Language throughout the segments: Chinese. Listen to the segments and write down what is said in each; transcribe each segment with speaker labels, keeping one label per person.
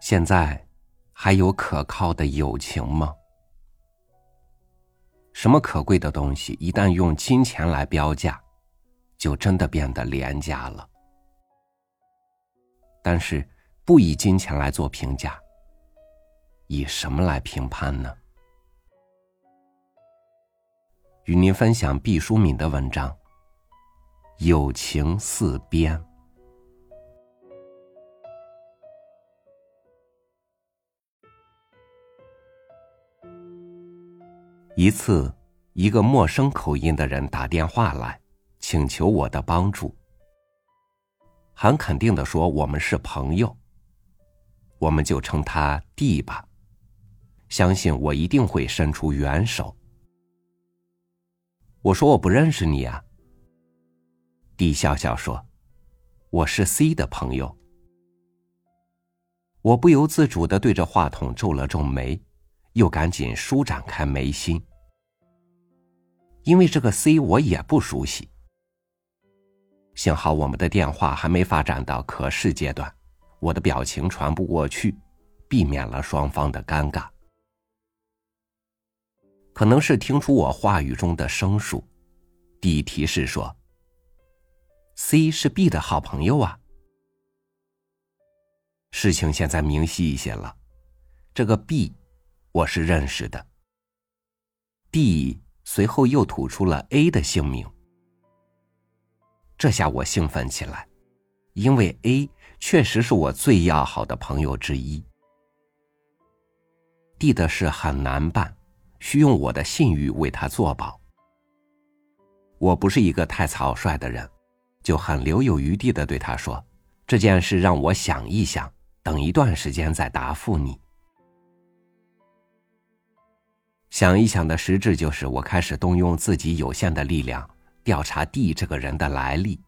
Speaker 1: 现在还有可靠的友情吗？什么可贵的东西，一旦用金钱来标价，就真的变得廉价了。但是，不以金钱来做评价，以什么来评判呢？与您分享毕淑敏的文章《友情似鞭》。一次，一个陌生口音的人打电话来，请求我的帮助。很肯定的说，我们是朋友，我们就称他弟吧。相信我一定会伸出援手。我说我不认识你啊。弟笑笑说：“我是 C 的朋友。”我不由自主的对着话筒皱了皱眉。又赶紧舒展开眉心，因为这个 C 我也不熟悉。幸好我们的电话还没发展到可视阶段，我的表情传不过去，避免了双方的尴尬。可能是听出我话语中的生疏，D 提示说：“C 是 B 的好朋友啊。”事情现在明晰一些了，这个 B。我是认识的。D 随后又吐出了 A 的姓名，这下我兴奋起来，因为 A 确实是我最要好的朋友之一。D 的事很难办，需用我的信誉为他作保。我不是一个太草率的人，就很留有余地的对他说：“这件事让我想一想，等一段时间再答复你。”想一想的实质就是，我开始动用自己有限的力量调查 D 这个人的来历。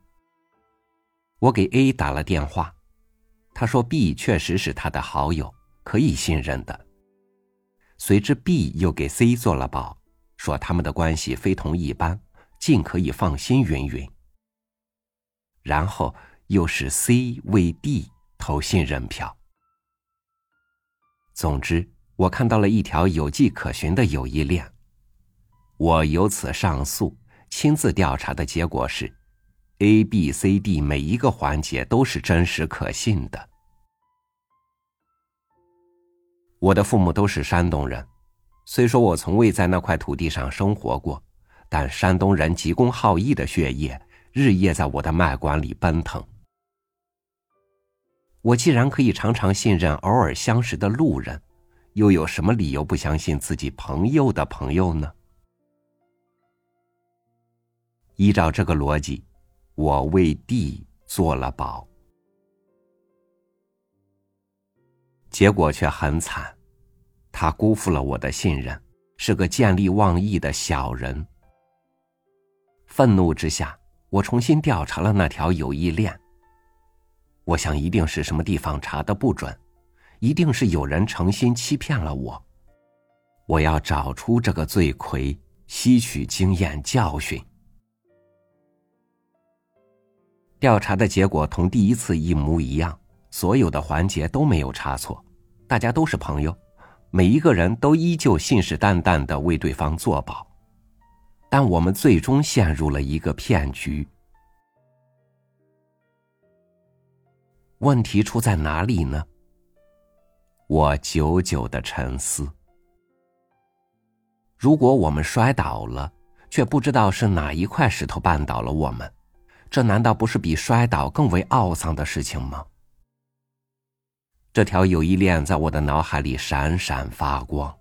Speaker 1: 我给 A 打了电话，他说 B 确实是他的好友，可以信任的。随之 B 又给 C 做了保，说他们的关系非同一般，尽可以放心云云。然后又是 C 为 D 投信任票。总之。我看到了一条有迹可循的友谊链，我由此上诉，亲自调查的结果是，A、B、C、D 每一个环节都是真实可信的。我的父母都是山东人，虽说我从未在那块土地上生活过，但山东人急公好义的血液日夜在我的脉管里奔腾。我既然可以常常信任偶尔相识的路人。又有什么理由不相信自己朋友的朋友呢？依照这个逻辑，我为地做了保，结果却很惨，他辜负了我的信任，是个见利忘义的小人。愤怒之下，我重新调查了那条友谊链。我想，一定是什么地方查的不准。一定是有人诚心欺骗了我，我要找出这个罪魁，吸取经验教训。调查的结果同第一次一模一样，所有的环节都没有差错，大家都是朋友，每一个人都依旧信誓旦旦的为对方作保，但我们最终陷入了一个骗局。问题出在哪里呢？我久久的沉思。如果我们摔倒了，却不知道是哪一块石头绊倒了我们，这难道不是比摔倒更为懊丧的事情吗？这条友谊链在我的脑海里闪闪发光，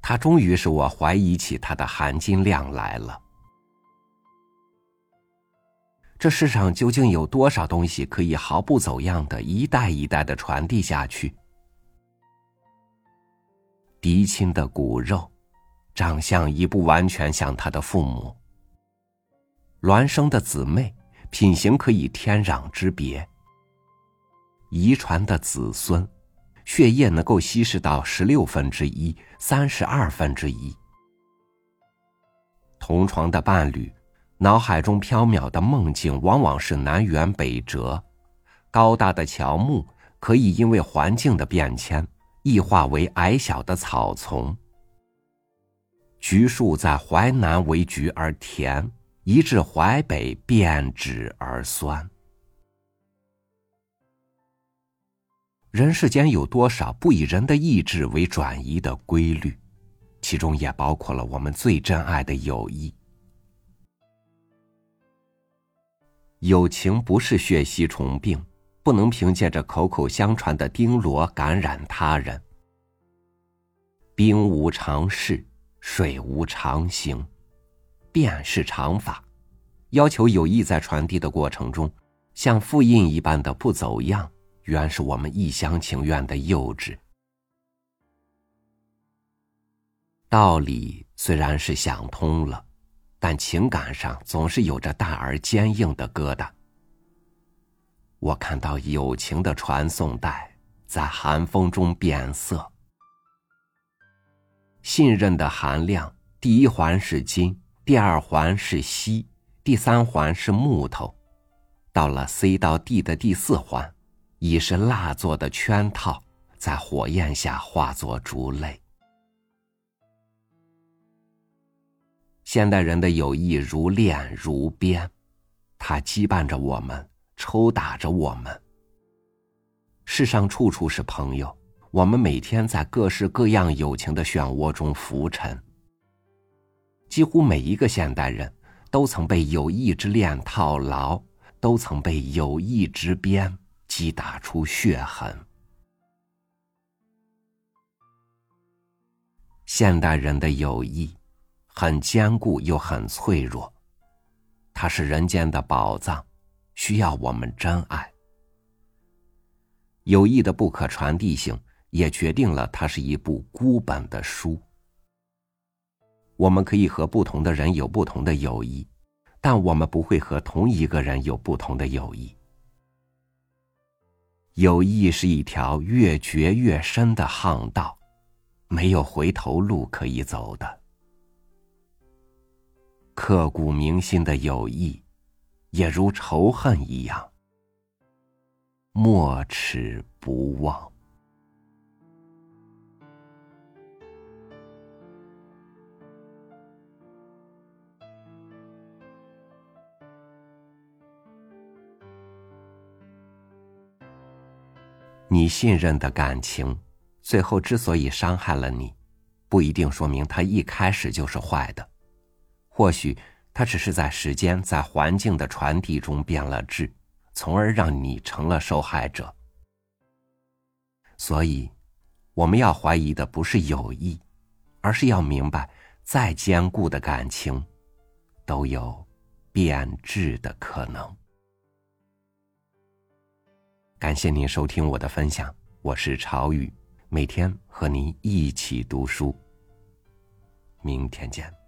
Speaker 1: 它终于使我怀疑起它的含金量来了。这世上究竟有多少东西可以毫不走样的一代一代的传递下去？嫡亲的骨肉，长相已不完全像他的父母。孪生的姊妹，品行可以天壤之别。遗传的子孙，血液能够稀释到十六分之一、三十二分之一。同床的伴侣，脑海中缥缈的梦境往往是南辕北辙，高大的乔木可以因为环境的变迁，异化为矮小的草丛。橘树在淮南为橘而甜，移至淮北变质而酸。人世间有多少不以人的意志为转移的规律？其中也包括了我们最珍爱的友谊。友情不是血吸虫病，不能凭借着口口相传的钉螺感染他人。兵无常势，水无常形，变是常法。要求有意在传递的过程中，像复印一般的不走样。原是我们一厢情愿的幼稚。道理虽然是想通了，但情感上总是有着大而坚硬的疙瘩。我看到友情的传送带在寒风中变色，信任的含量，第一环是金，第二环是锡，第三环是木头，到了 C 到 D 的第四环。已是蜡做的圈套，在火焰下化作烛泪。现代人的友谊如链如鞭，它羁绊着我们，抽打着我们。世上处处是朋友，我们每天在各式各样友情的漩涡中浮沉。几乎每一个现代人都曾被友谊之链套牢，都曾被友谊之鞭。击打出血痕。现代人的友谊，很坚固又很脆弱，它是人间的宝藏，需要我们真爱。友谊的不可传递性，也决定了它是一部孤本的书。我们可以和不同的人有不同的友谊，但我们不会和同一个人有不同的友谊。友谊是一条越掘越深的巷道，没有回头路可以走的。刻骨铭心的友谊，也如仇恨一样，没齿不忘。你信任的感情，最后之所以伤害了你，不一定说明他一开始就是坏的，或许它只是在时间、在环境的传递中变了质，从而让你成了受害者。所以，我们要怀疑的不是友谊，而是要明白，再坚固的感情，都有变质的可能。感谢您收听我的分享，我是朝雨，每天和您一起读书。明天见。